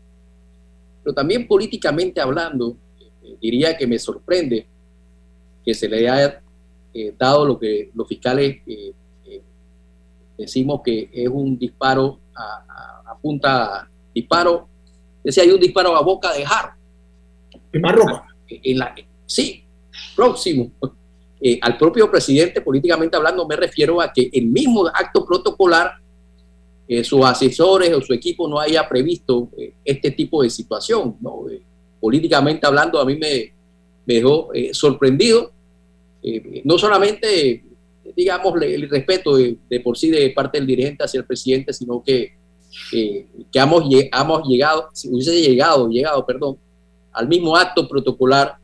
Pero también políticamente hablando, diría que me sorprende que se le haya eh, dado lo que los fiscales decimos que es un disparo a, a, punta, disparo, decía hay un disparo a boca de jarro. En la, sí, próximo. Eh, al propio presidente, políticamente hablando, me refiero a que el mismo acto protocolar, eh, sus asesores o su equipo no haya previsto eh, este tipo de situación. ¿no? Políticamente hablando, a mí me, dejó sorprendido, no solamente digamos, el respeto de, por sí de parte del dirigente hacia el presidente, sino que, que hemos, hemos, llegado, si hubiese llegado, llegado, perdón, al mismo acto protocolar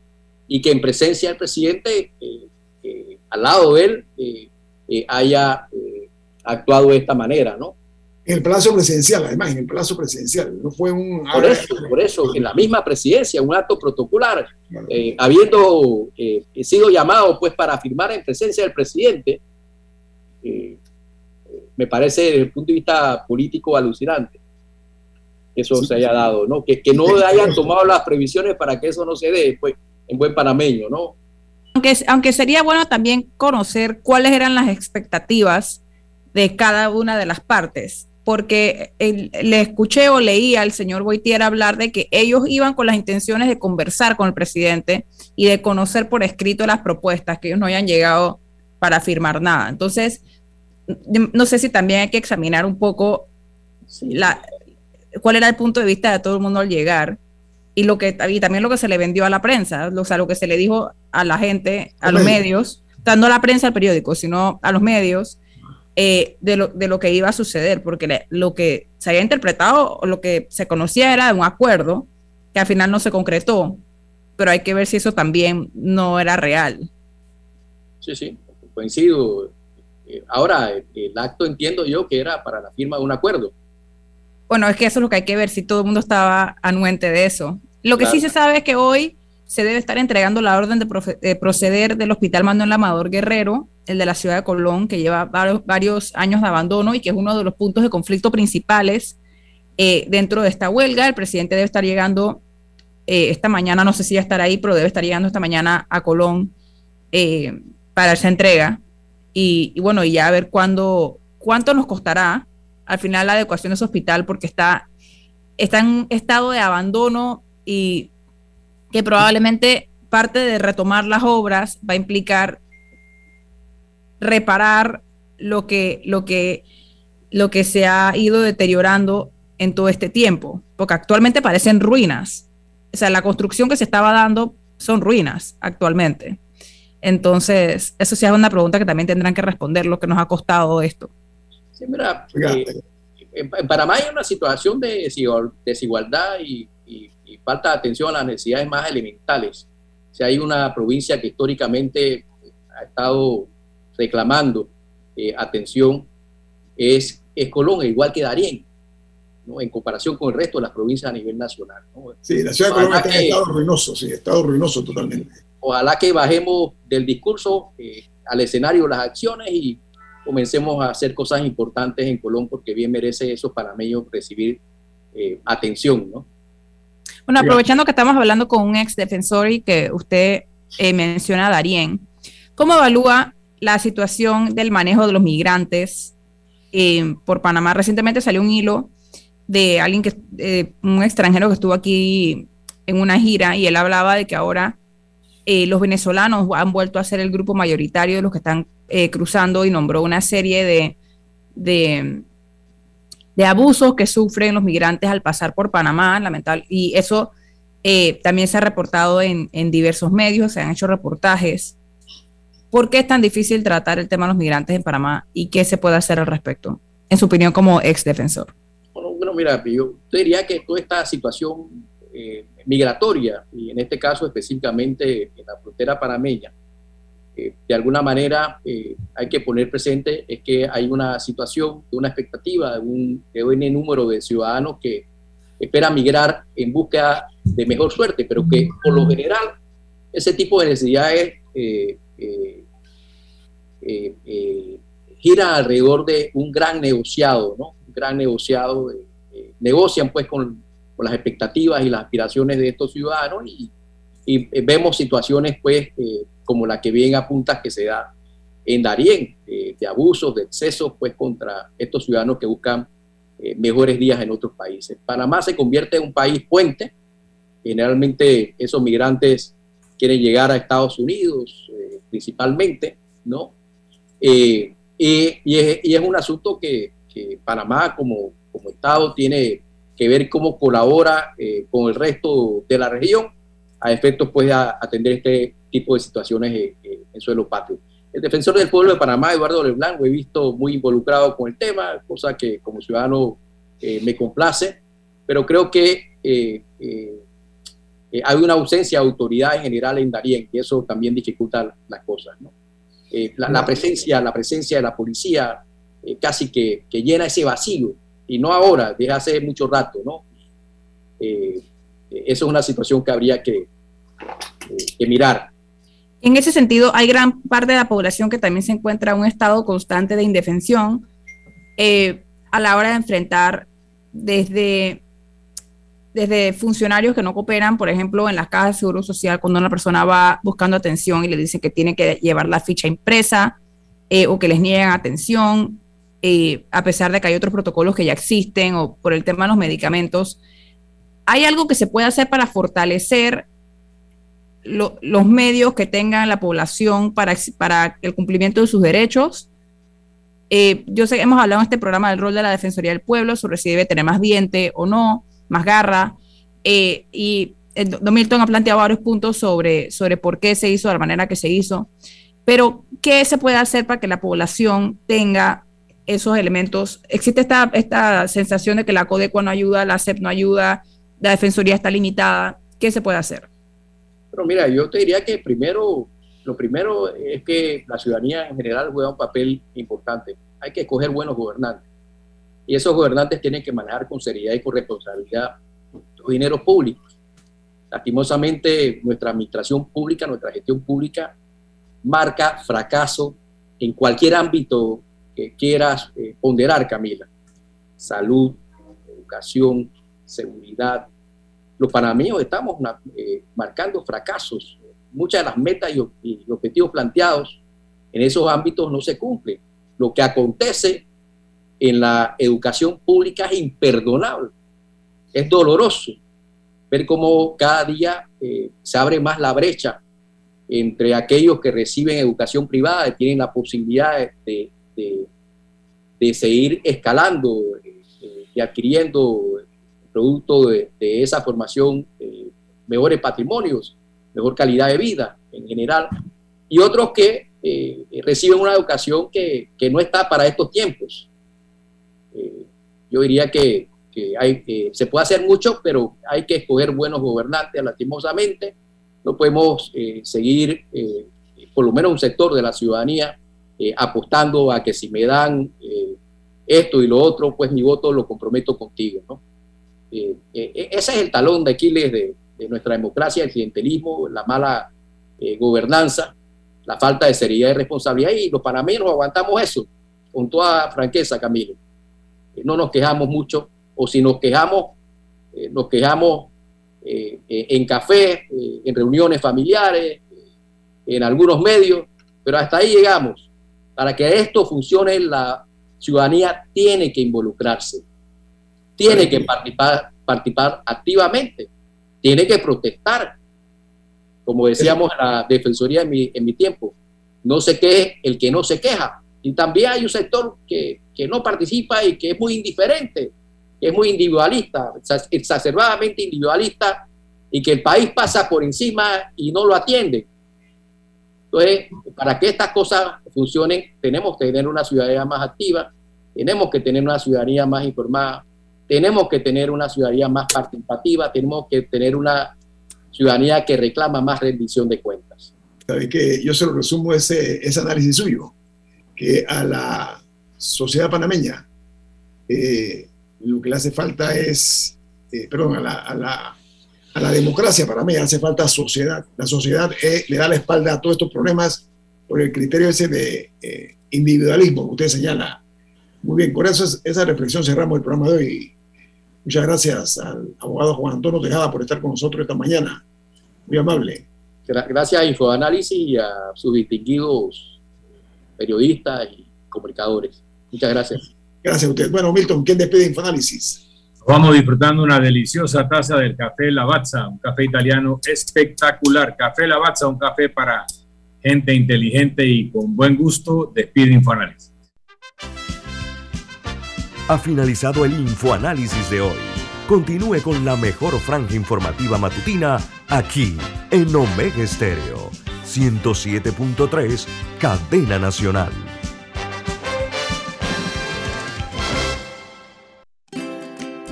y que en presencia del presidente, eh, eh, al lado de él, eh, haya actuado de esta manera, ¿no? En el plazo presidencial, además, en el plazo presidencial, no fue un... Por eso, por eso, en la misma presidencia, un acto protocolar, eh, habiendo eh, sido llamado pues para firmar en presencia del presidente, eh, me parece desde el punto de vista político alucinante que eso se haya dado, ¿no? Que, que no hayan tomado las previsiones para que eso no se dé pues, en buen panameño, ¿no? Aunque, aunque sería bueno también conocer cuáles eran las expectativas de cada una de las partes porque le escuché o leí al señor Boitier hablar de que ellos iban con las intenciones de conversar con el presidente y de conocer por escrito las propuestas, que ellos no hayan llegado para firmar nada. Entonces, no sé si también hay que examinar un poco la, cuál era el punto de vista de todo el mundo al llegar y, lo que, y también lo que se le vendió a la prensa, o sea, lo que se le dijo a la gente, a los medios, dando a la prensa al periódico, sino a los medios, eh, de, lo, de, lo, que iba a suceder, porque lo que se había interpretado o lo que se conocía era un acuerdo que al final no se concretó, pero hay que ver si eso también no era real. Sí, sí, coincido. Eh, ahora, el acto entiendo yo que era para la firma de un acuerdo. Bueno, es que eso es lo que hay que ver, si todo el mundo estaba anuente de eso. Lo que sí se sabe es que hoy se debe estar entregando la orden de, proceder del Hospital Manuel Amador Guerrero, el de la ciudad de Colón, que lleva varios, años de abandono y que es uno de los puntos de conflicto principales eh, dentro de esta huelga. El presidente debe estar llegando eh, esta mañana, no sé si ya estará ahí, pero debe estar llegando esta mañana a Colón eh, para esa entrega. Y, bueno, y ya a ver cuánto nos costará al final la adecuación de ese hospital, porque está, está en estado de abandono y que probablemente parte de retomar las obras va a implicar reparar lo que, lo que, lo que se ha ido deteriorando en todo este tiempo, porque actualmente parecen ruinas. O sea, la construcción que se estaba dando son ruinas actualmente. Entonces, eso sí es una pregunta que también tendrán que responder, lo que nos ha costado esto. Sí, mira, eh, en, Panamá hay una situación de desigualdad y y falta de atención a las necesidades más elementales. Si hay una provincia que históricamente ha estado reclamando eh, atención, es, es Colón, igual que Darién, ¿no? en comparación con el resto de las provincias a nivel nacional. Sí, la ciudad de Colón está en estado ruinoso, sí, estado ruinoso totalmente. Ojalá que bajemos del discurso eh, al escenario de las acciones y comencemos a hacer cosas importantes en Colón, porque bien merece esos panameños recibir eh, atención, ¿no? Bueno, aprovechando que estamos hablando con un ex defensor y que usted eh, menciona a Darien, ¿cómo evalúa la situación del manejo de los migrantes eh, por Panamá? Recientemente salió un hilo de alguien que, eh, un extranjero que estuvo aquí en una gira y él hablaba de que ahora los venezolanos han vuelto a ser el grupo mayoritario de los que están cruzando y nombró una serie de, de de abusos que sufren los migrantes al pasar por Panamá, lamentable, y eso eh, también se ha reportado en, diversos medios, se han hecho reportajes. ¿Por qué es tan difícil tratar el tema de los migrantes en Panamá y qué se puede hacer al respecto, en su opinión como ex defensor? Bueno, mira, yo diría que toda esta situación eh, migratoria, y en este caso específicamente en la frontera panameña, eh, de alguna manera eh, hay que poner presente es que hay una situación, una expectativa de un, de número de ciudadanos que espera migrar en busca de mejor suerte, pero que por lo general ese tipo de necesidades eh, gira alrededor de un gran negociado, ¿no? Un gran negociado, negocian pues con, las expectativas y las aspiraciones de estos ciudadanos y, vemos situaciones pues como la que bien apunta que se da en Darién, eh, de abusos, de excesos, pues contra estos ciudadanos que buscan eh, mejores días en otros países. Panamá se convierte en un país puente. Generalmente esos migrantes quieren llegar a Estados Unidos eh, principalmente, ¿no? y, es, un asunto que, Panamá como, como Estado tiene que ver cómo colabora con el resto de la región a efectos pues a atender este tipo de situaciones eh, eh, en suelo patrio. El defensor del pueblo de Panamá, Eduardo Leblanc, lo he visto muy involucrado con el tema, cosa que como ciudadano eh, me complace, pero creo que hay una ausencia de autoridad en general en Darien y eso también dificulta las cosas. La, presencia, la presencia de la policía casi que, que, llena ese vacío, y no ahora, desde hace mucho rato. ¿no? eso es una situación que habría que, que mirar. En ese sentido, hay gran parte de la población que también se encuentra en un estado constante de indefensión eh, a la hora de enfrentar desde, desde funcionarios que no cooperan, por ejemplo, en las cajas de seguro social, cuando una persona va buscando atención y le dicen que tiene que llevar la ficha impresa eh, o que les niegan atención, eh, a pesar de que hay otros protocolos que ya existen o por el tema de los medicamentos. ¿Hay algo que se puede hacer para fortalecer los medios que tengan la población para, el cumplimiento de sus derechos. Eh, yo sé, hemos hablado en este programa del rol de la Defensoría del Pueblo sobre si debe tener más diente o no, más garra. Eh, y Don Milton ha planteado varios puntos sobre, sobre por qué se hizo de la manera que se hizo. Pero, ¿qué se puede hacer para que la población tenga esos elementos? Existe esta, esta sensación de que la CODECUA no ayuda, la CEP no ayuda, la Defensoría está limitada. ¿Qué se puede hacer? Pero mira, yo te diría que primero, lo primero es que la ciudadanía en general juega un papel importante. Hay que escoger buenos gobernantes. Y esos gobernantes tienen que manejar con seriedad y con responsabilidad los dineros públicos. Lastimosamente, nuestra administración pública, nuestra gestión pública, marca fracaso en cualquier ámbito que quieras eh, ponderar, Camila. Salud, educación, seguridad, los panameños estamos eh, marcando fracasos. Muchas de las metas y, objetivos planteados en esos ámbitos no se cumplen. Lo que acontece en la educación pública es imperdonable, es doloroso ver cómo cada día eh, se abre más la brecha entre aquellos que reciben educación privada y tienen la posibilidad de, seguir escalando eh, y adquiriendo producto de, esa formación, eh, mejores patrimonios, mejor calidad de vida en general, y otros que eh, reciben una educación que, que, no está para estos tiempos. Eh, yo diría que, que hay, se puede hacer mucho, pero hay que escoger buenos gobernantes, lastimosamente. No podemos seguir, por lo menos un sector de la ciudadanía, apostando a que si me dan esto y lo otro, pues mi voto lo comprometo contigo, ¿no? Eh, eh, ese es el talón de Aquiles de, nuestra democracia, el clientelismo, la mala eh, gobernanza, la falta de seriedad y responsabilidad. Y los panameños aguantamos eso con toda franqueza, Camilo. No nos quejamos mucho, o si nos quejamos, nos quejamos en cafés, en reuniones familiares, en algunos medios, pero hasta ahí llegamos. Para que esto funcione, la ciudadanía tiene que involucrarse tiene que participar, participar activamente, tiene que protestar. Como decíamos en la Defensoría en mi, en mi tiempo, no se queje el que no se queja. Y también hay un sector que, que no participa y que es muy indiferente, que es muy individualista, exacerbadamente individualista, y que el país pasa por encima y no lo atiende. Entonces, para que estas cosas funcionen, tenemos que tener una ciudadanía más activa, tenemos que tener una ciudadanía más informada, tenemos que tener una ciudadanía más participativa, tenemos que tener una ciudadanía que reclama más rendición de cuentas. sabe que yo se lo resumo ese análisis suyo, que a la sociedad panameña eh, lo que le hace falta es, eh, perdón, a la, a, la, a la, democracia panameña hace falta sociedad. La sociedad eh, le da la espalda a todos estos problemas por el criterio ese de individualismo que usted señala. Muy bien, con eso esa reflexión cerramos el programa de hoy. Muchas gracias al abogado Juan Antonio Tejada por estar con nosotros esta mañana. Muy amable. Gracias a Infoanálisis y a sus distinguidos periodistas y comunicadores. Muchas gracias. Gracias a usted. Bueno, Milton, ¿quién despide Infoanálisis? Vamos disfrutando una deliciosa taza del café Lavazza, un café italiano espectacular. Café Lavazza, un café para gente inteligente y con buen gusto. Despide Infoanálisis. Ha finalizado el Infoanálisis de hoy. Continúe con la mejor franja informativa matutina aquí en Omega Estéreo 107.3, Cadena Nacional.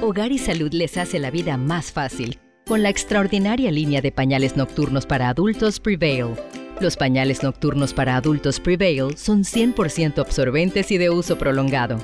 Hogar y Salud les hace la vida más fácil con la extraordinaria línea de pañales nocturnos para adultos Prevail. Los pañales nocturnos para adultos Prevail son 100% absorbentes y de uso prolongado